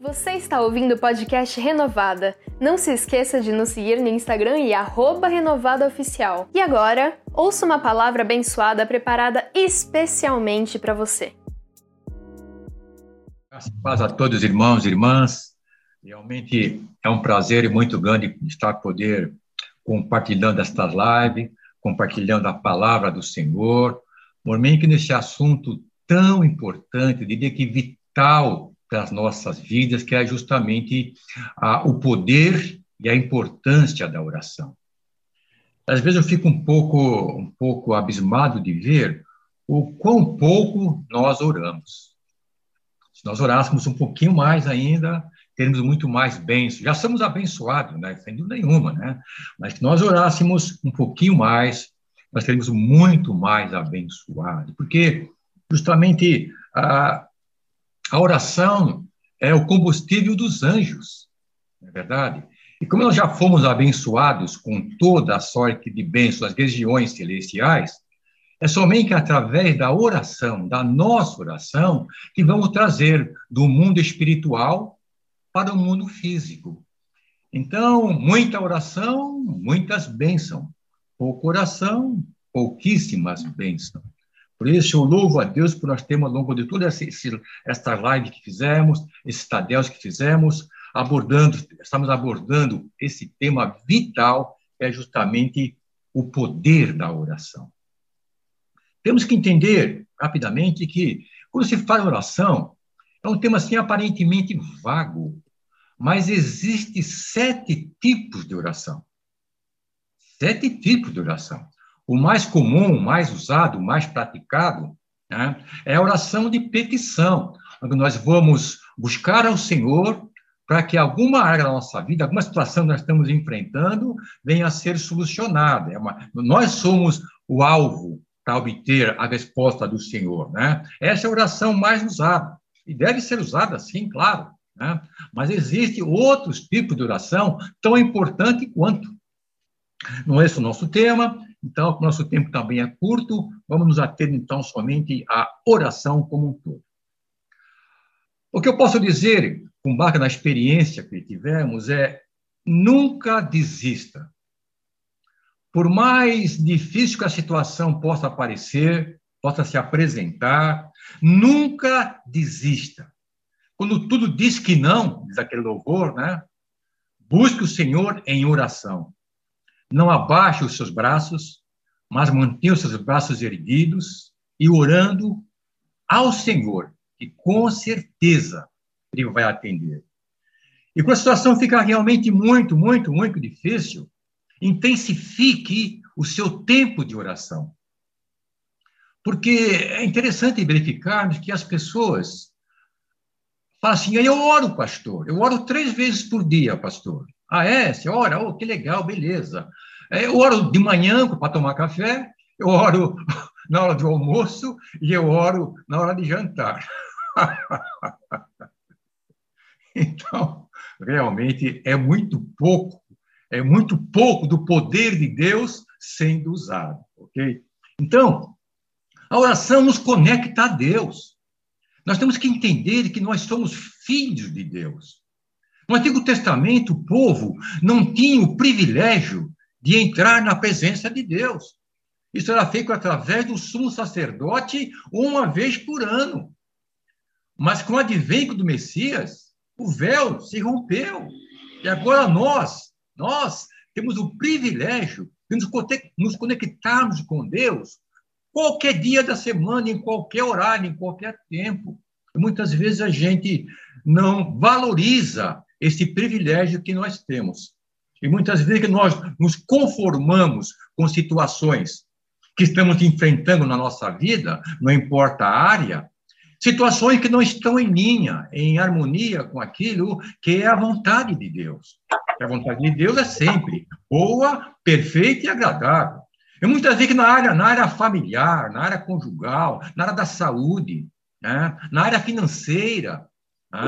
Você está ouvindo o podcast Renovada. Não se esqueça de nos seguir no Instagram e renovadaoficial. E agora, ouça uma palavra abençoada preparada especialmente para você. Paz a todos, irmãos e irmãs. Realmente é um prazer muito grande estar poder compartilhando esta live, compartilhando a palavra do Senhor. Por mim que nesse assunto tão importante, diria que vital para as nossas vidas, que é justamente o poder e a importância da oração. Às vezes eu fico um pouco, um pouco abismado de ver o quão pouco nós oramos. Se nós orássemos um pouquinho mais ainda, teríamos muito mais bênçãos. Já somos abençoados, né? sem dúvida nenhuma, né? mas se nós orássemos um pouquinho mais, nós teríamos muito mais abençoados, porque justamente a, a oração é o combustível dos anjos, não é verdade? E como nós já fomos abençoados com toda a sorte de bênçãos das regiões celestiais, é somente através da oração, da nossa oração, que vamos trazer do mundo espiritual para o mundo físico. Então, muita oração, muitas bênçãos. Pouca oração, pouquíssimas bênçãos. Por isso, eu louvo a Deus por nós termos, ao longo de toda esta live que fizemos, esses tadeus que fizemos, abordando, estamos abordando esse tema vital, que é justamente o poder da oração. Temos que entender rapidamente que, quando se fala oração, é um tema assim aparentemente vago, mas existe sete tipos de oração. Sete tipos de oração. O mais comum, o mais usado, o mais praticado, né, é a oração de petição, onde nós vamos buscar ao Senhor para que alguma área da nossa vida, alguma situação que nós estamos enfrentando, venha a ser solucionada. É uma, nós somos o alvo para obter a resposta do Senhor. Né? Essa é a oração mais usada. E deve ser usada, sim, claro. Né? Mas existem outros tipos de oração tão importante quanto. Não é esse o nosso tema, então, o nosso tempo também é curto, vamos nos ater, então, somente à oração como um todo. O que eu posso dizer, com base na experiência que tivemos, é nunca desista. Por mais difícil que a situação possa parecer, possa se apresentar, nunca desista. Quando tudo diz que não, diz aquele louvor, né? Busque o Senhor em oração. Não abaixe os seus braços, mas mantenha os seus braços erguidos e orando ao Senhor, que com certeza Ele vai atender. E quando a situação fica realmente muito, muito, muito difícil, intensifique o seu tempo de oração. Porque é interessante verificarmos que as pessoas falam assim: eu oro, pastor, eu oro três vezes por dia, pastor. Ah, é? Você ora? Oh, que legal, beleza. É, eu oro de manhã para tomar café, eu oro na hora do almoço e eu oro na hora de jantar. então, realmente é muito pouco, é muito pouco do poder de Deus sendo usado, ok? Então, a oração nos conecta a Deus. Nós temos que entender que nós somos filhos de Deus. No Antigo Testamento, o povo não tinha o privilégio de entrar na presença de Deus. Isso era feito através do sumo sacerdote uma vez por ano. Mas com o advento do Messias, o véu se rompeu. E agora nós, nós temos o privilégio de nos conectarmos com Deus qualquer dia da semana, em qualquer horário, em qualquer tempo. Muitas vezes a gente não valoriza esse privilégio que nós temos. E muitas vezes nós nos conformamos com situações que estamos enfrentando na nossa vida, não importa a área, situações que não estão em linha, em harmonia com aquilo que é a vontade de Deus. a vontade de Deus é sempre boa, perfeita e agradável. E muitas vezes na área, na área familiar, na área conjugal, na área da saúde, né? na área financeira, né?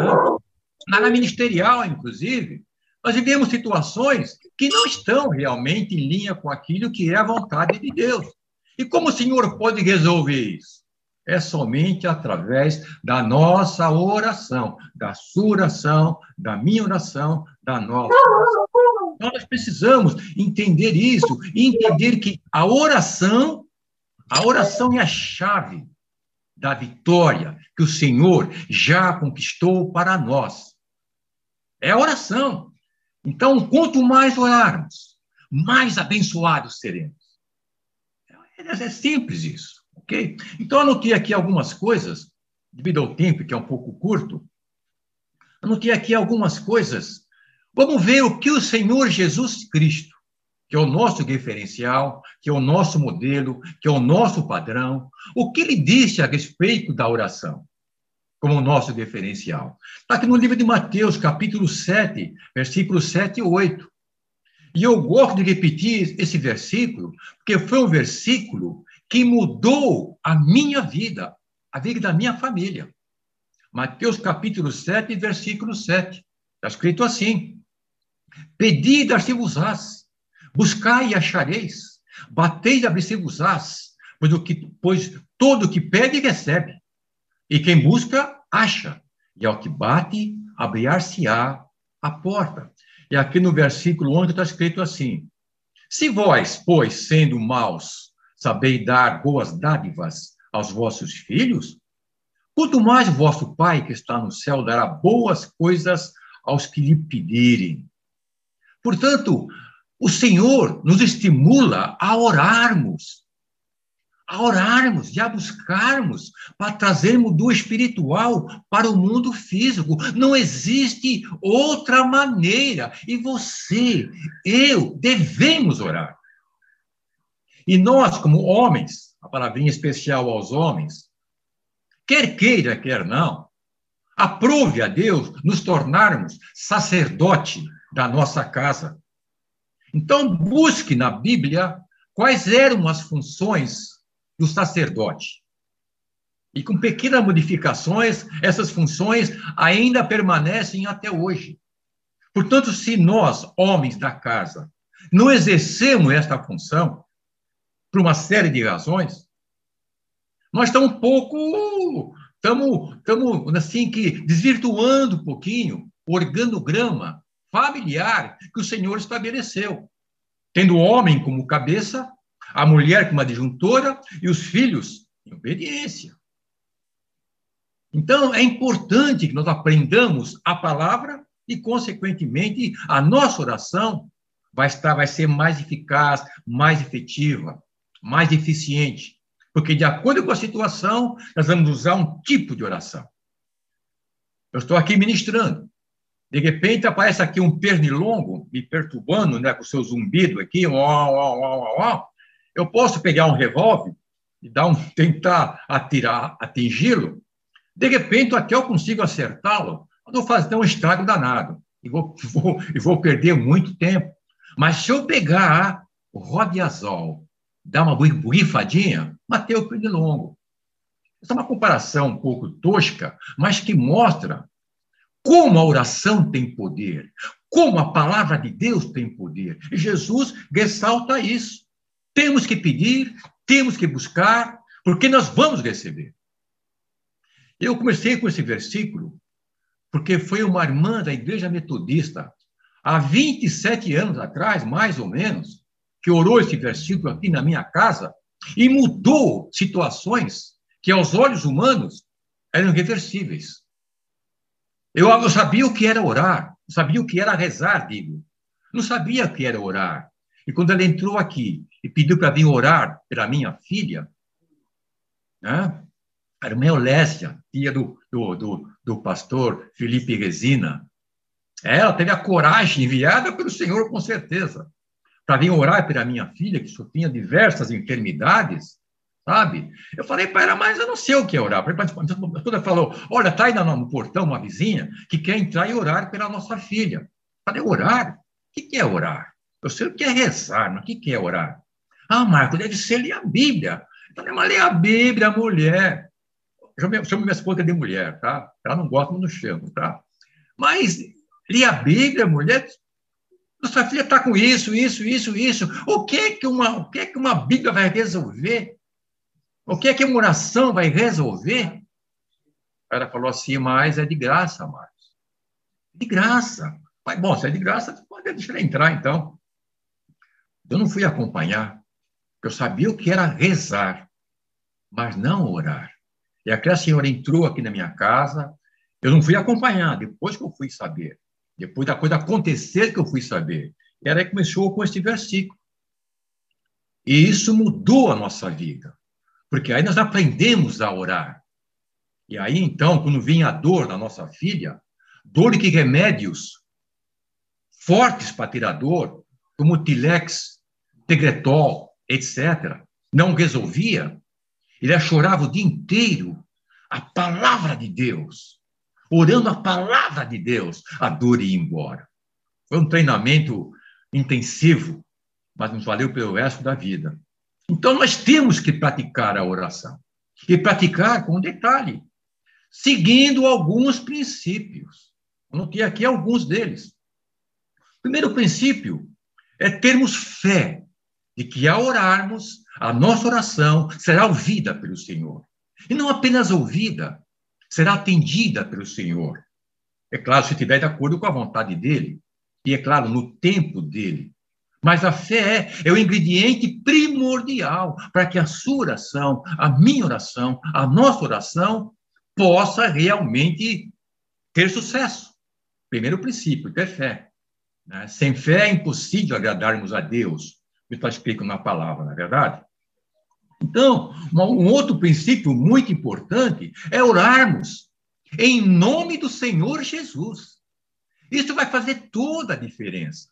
Na área ministerial, inclusive, nós vivemos situações que não estão realmente em linha com aquilo que é a vontade de Deus. E como o Senhor pode resolver isso? é somente através da nossa oração, da sua oração, da minha oração, da nossa oração. Então, nós precisamos entender isso, entender que a oração, a oração é a chave da vitória que o Senhor já conquistou para nós. É a oração. Então, quanto mais orarmos, mais abençoados seremos. É, é simples isso, ok? Então, anotei aqui algumas coisas, devido ao tempo, que é um pouco curto. Anotei aqui algumas coisas. Vamos ver o que o Senhor Jesus Cristo, que é o nosso referencial, que é o nosso modelo, que é o nosso padrão, o que ele disse a respeito da oração como nosso diferencial. Está aqui no livro de Mateus, capítulo 7, versículos 7 e 8. E eu gosto de repetir esse versículo, porque foi um versículo que mudou a minha vida, a vida da minha família. Mateus capítulo 7, versículo 7. Está escrito assim: Pedi e dar-se-vos-ás, buscai e achareis, batei e abrir-se-vos-ás, pois, o que, pois todo o que pede recebe, e quem busca, acha, e ao que bate, abrir-se-á a porta. E aqui no versículo 11 está escrito assim: Se vós, pois, sendo maus, sabeis dar boas dádivas aos vossos filhos, quanto mais vosso Pai que está no céu dará boas coisas aos que lhe pedirem. Portanto, o Senhor nos estimula a orarmos, a orarmos e a buscarmos para trazermos do espiritual para o mundo físico. Não existe outra maneira. E você, eu, devemos orar. E nós, como homens, a palavrinha especial aos homens, quer queira, quer não, aprove a Deus nos tornarmos sacerdote da nossa casa. Então, busque na Bíblia quais eram as funções do sacerdote. E com pequenas modificações, essas funções ainda permanecem até hoje. Portanto, se nós, homens da casa, não exercemos esta função, por uma série de razões, nós estamos um pouco, estamos, estamos assim que desvirtuando um pouquinho o organograma familiar que o Senhor estabeleceu, tendo o homem como cabeça a mulher como adjuntora e os filhos em obediência. Então, é importante que nós aprendamos a palavra e, consequentemente, a nossa oração vai estar, vai ser mais eficaz, mais efetiva, mais eficiente, porque de acordo com a situação, nós vamos usar um tipo de oração. Eu estou aqui ministrando. De repente aparece aqui um pernilongo me perturbando, né, com seu zumbido aqui, ó, ó, ó, ó, eu posso pegar um revólver e dar um, tentar atirar, atingi-lo, de repente até eu consigo acertá-lo, eu vou fazer um estrago danado e vou, vou, e vou perder muito tempo. Mas se eu pegar o rodiazol, dar uma borrifadinha, matei o pernilongo. Essa é uma comparação um pouco tosca, mas que mostra como a oração tem poder, como a palavra de Deus tem poder. Jesus ressalta isso. Temos que pedir, temos que buscar, porque nós vamos receber. Eu comecei com esse versículo porque foi uma irmã da Igreja Metodista, há 27 anos atrás, mais ou menos, que orou esse versículo aqui na minha casa e mudou situações que, aos olhos humanos, eram irreversíveis. Eu, eu sabia o que era orar, sabia o que era rezar, digo. Não sabia o que era orar. E quando ela entrou aqui e pediu para vir orar pela minha filha, né? a irmã Olésia, filha do, do, do, do pastor Felipe Resina, ela teve a coragem enviada pelo Senhor, com certeza, para vir orar pela minha filha, que sofria diversas enfermidades, sabe? Eu falei para ela, mas eu não sei o que é orar. Quando ela falou, olha, está aí no portão uma vizinha que quer entrar e orar pela nossa filha. Eu falei, orar? O que é orar? Eu sei o que é rezar, mas o que é orar? Ah, Marco, deve ser ler a Bíblia. Então, mas ler a Bíblia, mulher. Eu chamo minha esposa de mulher, tá? Ela não gosta, não chamo, tá? Mas ler a Bíblia, mulher, nossa filha está com isso, isso, isso, isso. O que é que uma, o que é que uma Bíblia vai resolver? O que é que uma oração vai resolver? Ela falou assim, mas é de graça, Marcos. De graça. Mas, bom, se é de graça, pode deixar entrar, então. Eu não fui acompanhar, eu sabia o que era rezar, mas não orar. E aquela senhora entrou aqui na minha casa, eu não fui acompanhar, depois que eu fui saber. Depois da coisa acontecer que eu fui saber. E ela começou com este versículo. E isso mudou a nossa vida, porque aí nós aprendemos a orar. E aí, então, quando vinha a dor da nossa filha, dor que remédios fortes para tirar dor, como Tilex, Tegretol, etc., não resolvia, ele chorava o dia inteiro a palavra de Deus, orando a palavra de Deus, a dor ia embora. Foi um treinamento intensivo, mas nos valeu pelo resto da vida. Então, nós temos que praticar a oração. E praticar com detalhe, seguindo alguns princípios. Anotei aqui alguns deles. Primeiro princípio é termos fé de que ao orarmos, a nossa oração será ouvida pelo Senhor. E não apenas ouvida, será atendida pelo Senhor. É claro, se estiver de acordo com a vontade dele. E é claro, no tempo dele. Mas a fé é o ingrediente primordial para que a sua oração, a minha oração, a nossa oração possa realmente ter sucesso. Primeiro princípio, ter fé. Né? Sem fé é impossível agradarmos a Deus. Está escrito na palavra, não é verdade? Então, um outro princípio muito importante é orarmos em nome do Senhor Jesus. Isso vai fazer toda a diferença.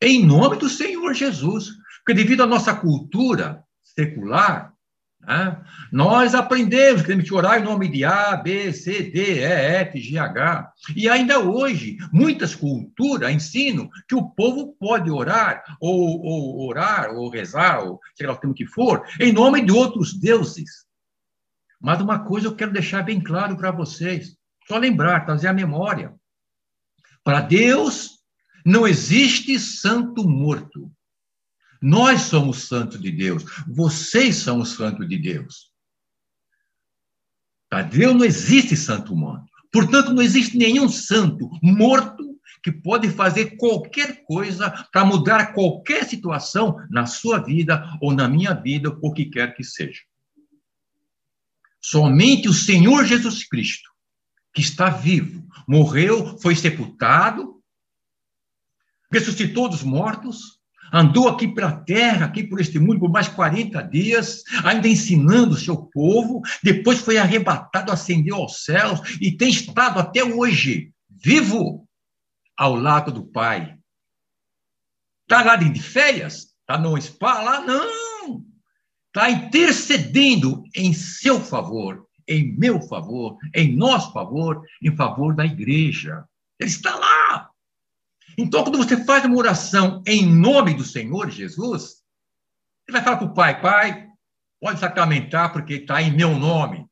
Em nome do Senhor Jesus. Porque devido à nossa cultura secular, né, nós aprendemos que temos que orar em nome de A, B, C, D, E, F, G, H. E ainda hoje, muitas culturas ensinam que o povo pode orar, ou, ou orar, ou rezar, ou seja lá o que for, em nome de outros deuses. Mas uma coisa eu quero deixar bem claro para vocês, só lembrar, trazer a memória. Para Deus, não existe santo morto. Nós somos santos de Deus. Vocês são os santos de Deus. Para Deus não existe santo morto. Portanto, não existe nenhum santo morto que pode fazer qualquer coisa para mudar qualquer situação na sua vida ou na minha vida, o que quer que seja. Somente o Senhor Jesus Cristo, que está vivo, morreu, foi sepultado, ressuscitou dos mortos, andou aqui pela terra, aqui por este mundo, por mais 40 dias, ainda ensinando o seu povo, depois foi arrebatado, ascendeu aos céus e tem estado até hoje vivo ao lado do Pai. Está lá de férias? Está no spa lá? Não! Está intercedendo em seu favor em meu favor, em nosso favor, em favor da igreja. Ele está lá. Então, quando você faz uma oração em nome do Senhor Jesus, ele vai falar para o Pai: Pai, pode sacramentar porque está em meu nome.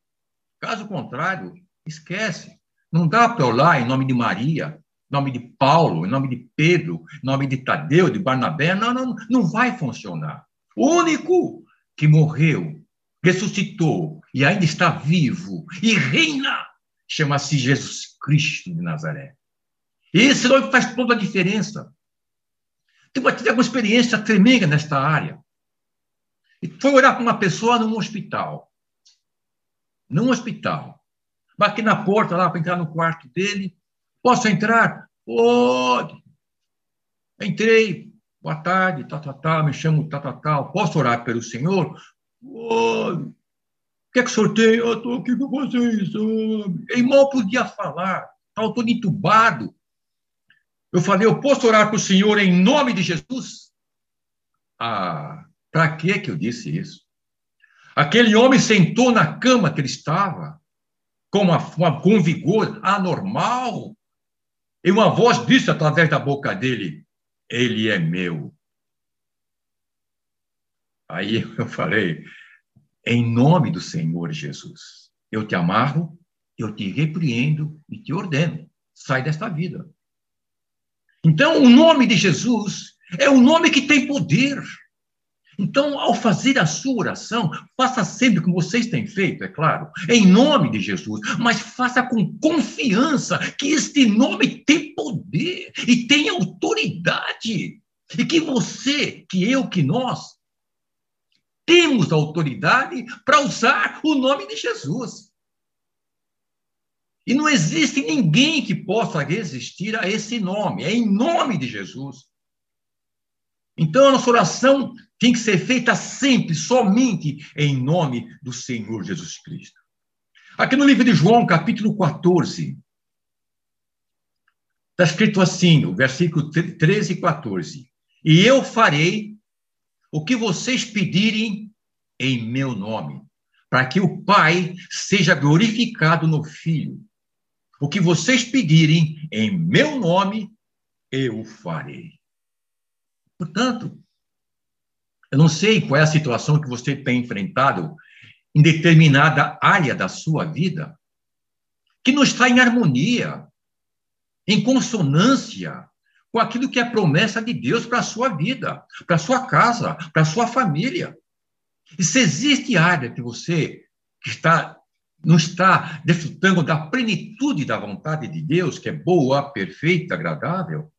Caso contrário, esquece. Não dá para orar em nome de Maria, em nome de Paulo, em nome de Pedro, em nome de Tadeu, de Barnabé. Não, não, não vai funcionar. O único que morreu ressuscitou e ainda está vivo e reina, chama-se Jesus Cristo de Nazaré. Esse nome faz toda a diferença. Tive uma experiência tremenda nesta área. E foi orar para uma pessoa num hospital. Num hospital. Bati na porta lá para entrar no quarto dele. Posso entrar? Pode. Entrei. Boa tarde, tá, tá, tá, me chamo tá, tá, tá. Posso orar pelo senhor? o que é que? Eu estou aqui com vocês. Ele mal podia falar, estava todo entubado. Eu falei, eu posso orar para o senhor em nome de Jesus? Ah, para que que eu disse isso? Aquele homem sentou na cama que ele estava, com, uma, uma, com vigor anormal, e uma voz disse através da boca dele: Ele é meu. Aí eu falei, em nome do Senhor Jesus, eu te amarro, eu te repreendo e te ordeno, sai desta vida. Então, o nome de Jesus é um nome que tem poder. Então, ao fazer a sua oração, faça sempre como vocês têm feito, é claro, em nome de Jesus, mas faça com confiança que este nome tem poder e tem autoridade. E que você, que eu, que nós, temos autoridade para usar o nome de Jesus. E não existe ninguém que possa resistir a esse nome, é em nome de Jesus. Então, a nossa oração tem que ser feita sempre, somente em nome do Senhor Jesus Cristo. Aqui no livro de João, capítulo 14, está escrito assim, o versículo 13 e 14: E eu farei o que vocês pedirem em meu nome, para que o Pai seja glorificado no Filho. O que vocês pedirem em meu nome, eu farei. Portanto, eu não sei qual é a situação que você tem enfrentado em determinada área da sua vida, que não está em harmonia, em consonância com aquilo que é promessa de Deus para a sua vida, para a sua casa, para a sua família. E se existe área que você que está não está desfrutando da plenitude da vontade de Deus, que é boa, perfeita, agradável,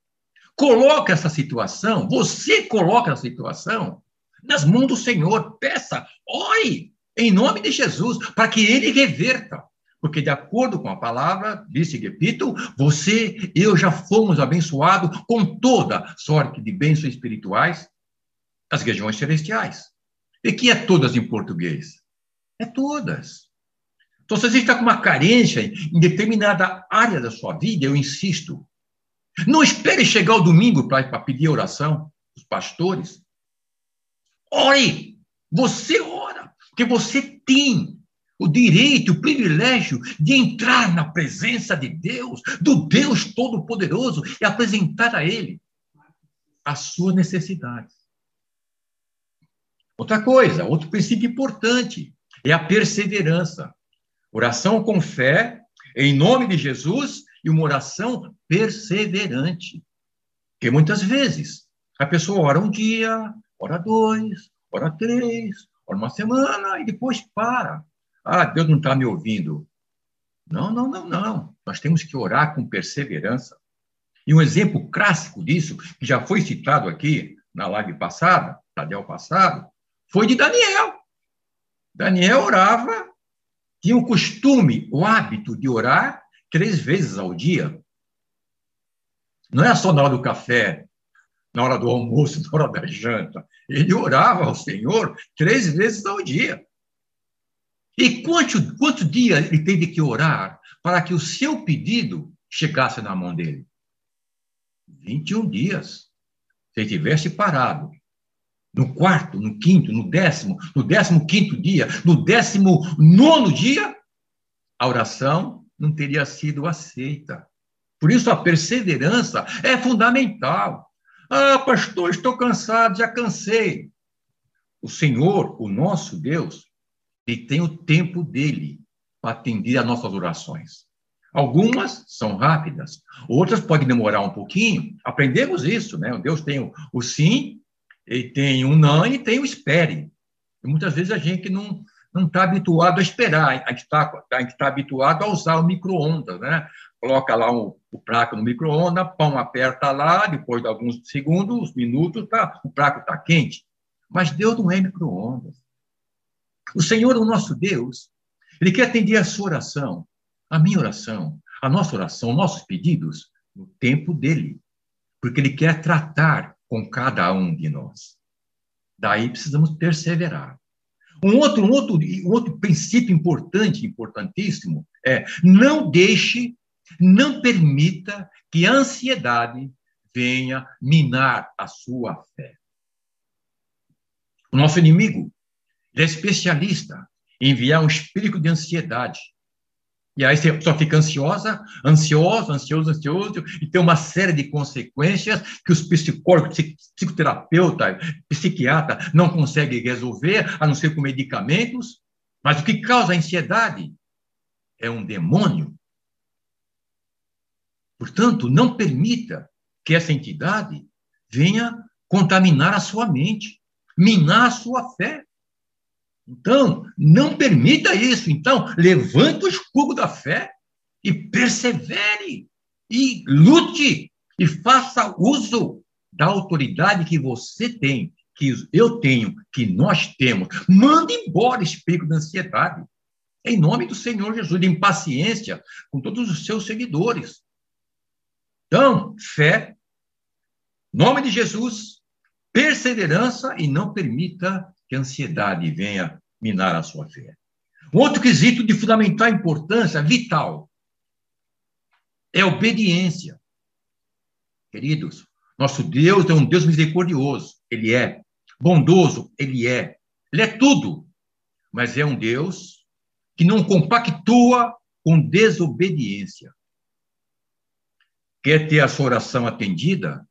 coloca essa situação, você coloca a situação nas mãos do Senhor, peça, ore em nome de Jesus, para que ele reverta. Porque, de acordo com a palavra, disse repito, você e eu já fomos abençoados com toda sorte de bênçãos espirituais das regiões celestiais. E que é todas em português? É todas. Então, se você está com uma carência em determinada área da sua vida, eu insisto, não espere chegar o domingo para pedir oração, os pastores. Ore! Você ora, porque você tem o direito, o privilégio de entrar na presença de Deus, do Deus Todo-Poderoso, e apresentar a Ele a sua necessidade. Outra coisa, outro princípio importante é a perseverança. Oração com fé, em nome de Jesus, e uma oração perseverante. Porque muitas vezes a pessoa ora um dia, ora dois, ora três, ora uma semana e depois para. Ah, Deus não está me ouvindo. Não, não, não, não. Nós temos que orar com perseverança. E um exemplo clássico disso, que já foi citado aqui na live passada, Tadel passado, foi de Daniel. Daniel orava, tinha o costume, o hábito de orar três vezes ao dia. Não é só na hora do café, na hora do almoço, na hora da janta. Ele orava ao Senhor três vezes ao dia. E quanto, quanto dia ele teve que orar para que o seu pedido chegasse na mão dele? 21 dias. Se ele tivesse parado no quarto, no quinto, no décimo, no décimo quinto dia, no décimo nono dia, a oração não teria sido aceita. Por isso a perseverança é fundamental. Ah, pastor, estou cansado, já cansei. O Senhor, o nosso Deus, ele tem o tempo dele para atender às nossas orações. Algumas são rápidas, outras podem demorar um pouquinho. Aprendemos isso, né? Deus tem o, o sim, ele tem o não e tem o espere. E muitas vezes a gente não não está habituado a esperar, a gente está tá habituado a usar o micro-ondas, né? coloca lá o, o prato no micro-ondas, pão aperta lá, depois de alguns segundos, minutos, tá, o prato está quente. Mas Deus não é micro-ondas. O Senhor, o nosso Deus, Ele quer atender a sua oração, a minha oração, a nossa oração, nossos pedidos, no tempo dele. Porque Ele quer tratar com cada um de nós. Daí precisamos perseverar. Um outro, um outro, um outro princípio importante, importantíssimo, é não deixe não permita que a ansiedade venha minar a sua fé. O nosso inimigo é especialista em enviar um espírito de ansiedade. E aí você só fica ansiosa, ansioso, ansioso, ansioso, e tem uma série de consequências que os psicólogos, psicoterapeuta, psiquiatra não conseguem resolver, a não ser com medicamentos. Mas o que causa a ansiedade é um demônio Portanto, não permita que essa entidade venha contaminar a sua mente. minar a sua fé. Então, não permita isso. Então, levante o escudo da fé e persevere e lute e faça uso da autoridade que você tem, que eu tenho, que nós temos. Mande embora o espírito da ansiedade. Em nome do Senhor Jesus, de impaciência com todos os seus seguidores. Então, fé, nome de Jesus, perseverança e não permita que a ansiedade venha minar a sua fé. Um outro quesito de fundamental importância, vital, é obediência. Queridos, nosso Deus é um Deus misericordioso, ele é. Bondoso, ele é. Ele é tudo. Mas é um Deus que não compactua com desobediência. Quer ter a sua oração atendida?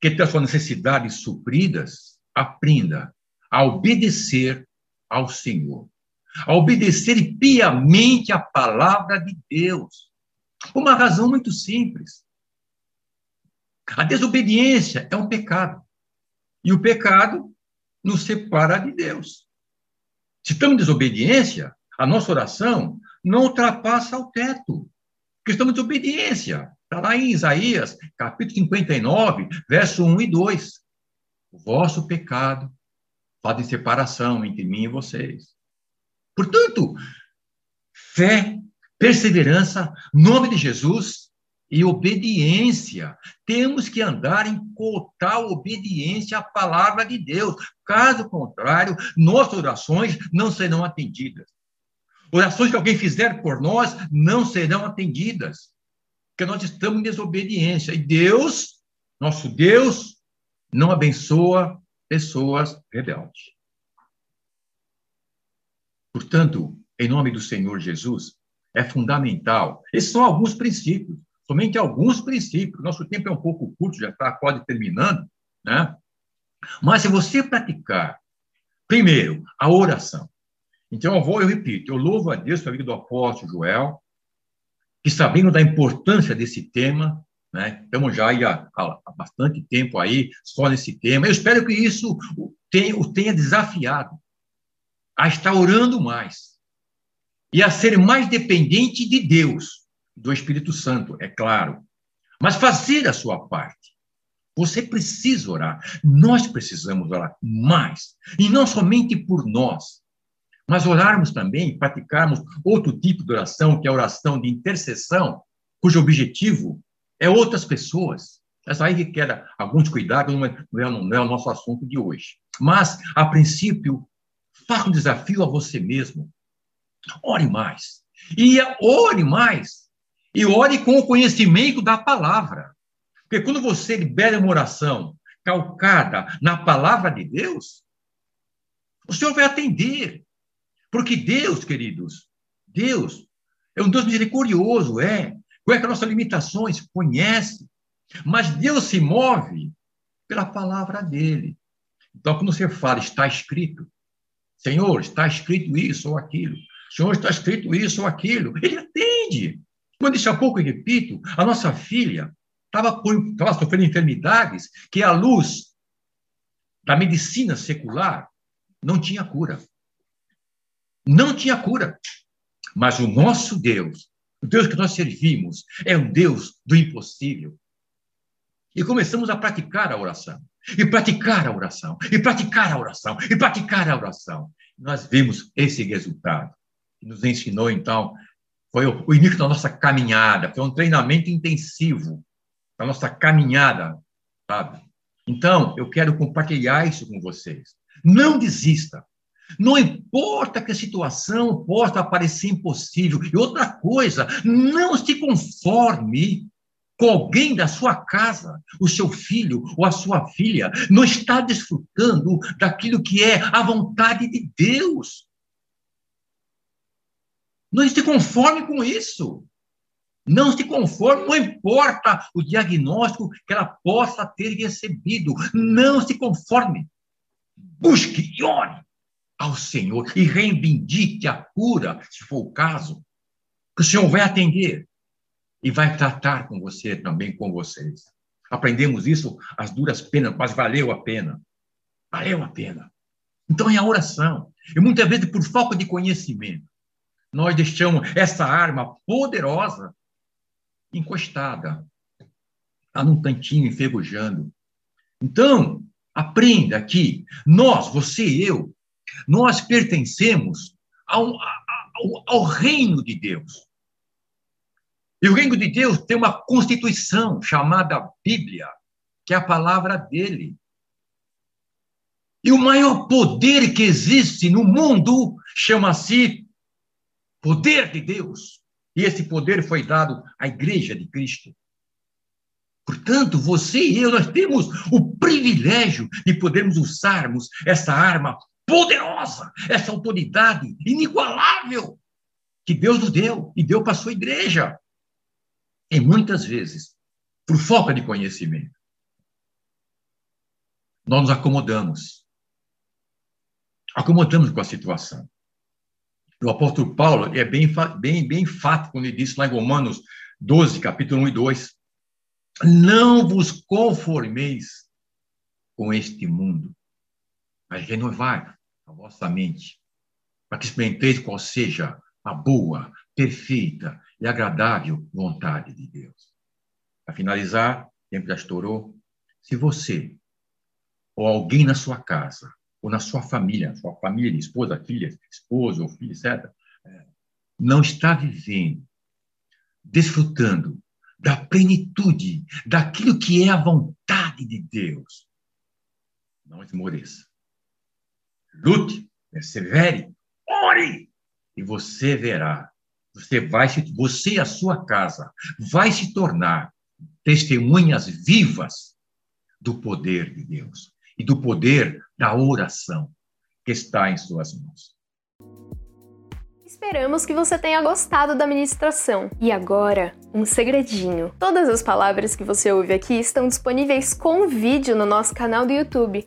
Quer ter as suas necessidades supridas? Aprenda a obedecer ao Senhor. A obedecer piamente a palavra de Deus. Uma razão muito simples. A desobediência é um pecado. E o pecado nos separa de Deus. Se estamos em desobediência, a nossa oração não ultrapassa o teto. Porque estamos em desobediência. Está lá em Isaías, capítulo 59, verso 1 e 2. O vosso pecado faz separação entre mim e vocês. Portanto, fé, perseverança, nome de Jesus e obediência. Temos que andar em total obediência à palavra de Deus. Caso contrário, nossas orações não serão atendidas. Orações que alguém fizer por nós não serão atendidas. Porque nós estamos em desobediência. E Deus, nosso Deus, não abençoa pessoas rebeldes. Portanto, em nome do Senhor Jesus, é fundamental. Esses são alguns princípios, somente alguns princípios. Nosso tempo é um pouco curto, já está quase terminando, né? Mas se você praticar, primeiro, a oração. Então, eu vou, eu repito, eu louvo a Deus pela vida do apóstolo Joel, que sabendo da importância desse tema, né? Estamos já há, há, bastante tempo aí só nesse tema. Eu espero que isso o tenha, o tenha desafiado a estar orando mais e a ser mais dependente de Deus, do Espírito Santo, é claro, mas fazer a sua parte. Você precisa orar, nós precisamos orar mais, e não somente por nós, mas orarmos também, praticarmos outro tipo de oração, que é a oração de intercessão, cujo objetivo é outras pessoas. Essa aí requer alguns cuidados, não é, é, não é o nosso assunto de hoje. Mas, a princípio, faça um desafio a você mesmo. Ore mais. E ore mais. E ore com o conhecimento da palavra. Porque quando você libera uma oração calcada na palavra de Deus, o Senhor vai atender. Porque Deus, queridos, Deus é um Deus misericordioso, é. Conhece as nossas limitações, conhece. Mas Deus se move pela palavra dele. Então, quando você fala, está escrito, Senhor, está escrito isso ou aquilo, Senhor, está escrito isso ou aquilo, ele atende. Eu disse há pouco, e repito, a nossa filha estava, estava sofrendo enfermidades que a luz da medicina secular não tinha cura. Não tinha cura. Mas o nosso Deus, o Deus que nós servimos, é um Deus do impossível. E começamos a praticar a oração, e praticar a oração, e praticar a oração, e praticar a oração. Nós vimos esse resultado. Nos ensinou, então, foi o início da nossa caminhada, foi um treinamento intensivo da nossa caminhada, sabe? Então, eu quero compartilhar isso com vocês. Não desista. Não importa que a situação possa parecer impossível. E outra coisa, não se conforme com alguém da sua casa, o seu filho ou a sua filha, não está desfrutando daquilo que é a vontade de Deus. Não se conforme com isso. Não se conforme, não importa o diagnóstico que ela possa ter recebido. Não se conforme. Busque e ore ao Senhor e reivindique a cura, se for o caso, que o Senhor vai atender e vai tratar com você também, com vocês. Aprendemos isso às duras penas, mas valeu a pena. Valeu a pena. Então é a oração. E muitas vezes, por falta de conhecimento, nós deixamos essa arma poderosa encostada, está num cantinho enferrujando. Então, aprenda que nós, você e eu, nós pertencemos ao, ao, ao reino de Deus. E o reino de Deus tem uma constituição chamada Bíblia, que é a palavra dele. E o maior poder que existe no mundo chama-se poder de Deus. E esse poder foi dado à igreja de Cristo. Portanto, você e eu, nós temos o privilégio de podermos usarmos essa arma poderosa, essa autoridade inigualável que Deus nos deu e deu para a sua igreja. E muitas vezes, por falta de conhecimento, nós nos acomodamos acomodamos com a situação. O apóstolo Paulo é bem, bem, bem enfático quando ele disse lá em Romanos 12, capítulo 1 e 2: Não vos conformeis com este mundo, mas renovai a vossa mente, para que experimenteis qual seja a boa, perfeita e agradável vontade de Deus. Para finalizar, tempo já estourou. Se você ou alguém na sua casa ou na sua família, sua família, esposa, filha, esposo ou filho, etc., é, não está vivendo, desfrutando da plenitude, daquilo que é a vontade de Deus, não esmoreça. Lute, persevere, ore, e você verá, você vai se, você e a sua casa vai se tornar testemunhas vivas do poder de Deus e do poder da oração que está em suas mãos. Esperamos que você tenha gostado da ministração. E agora, um segredinho. Todas as palavras que você ouve aqui estão disponíveis com vídeo no nosso canal do YouTube.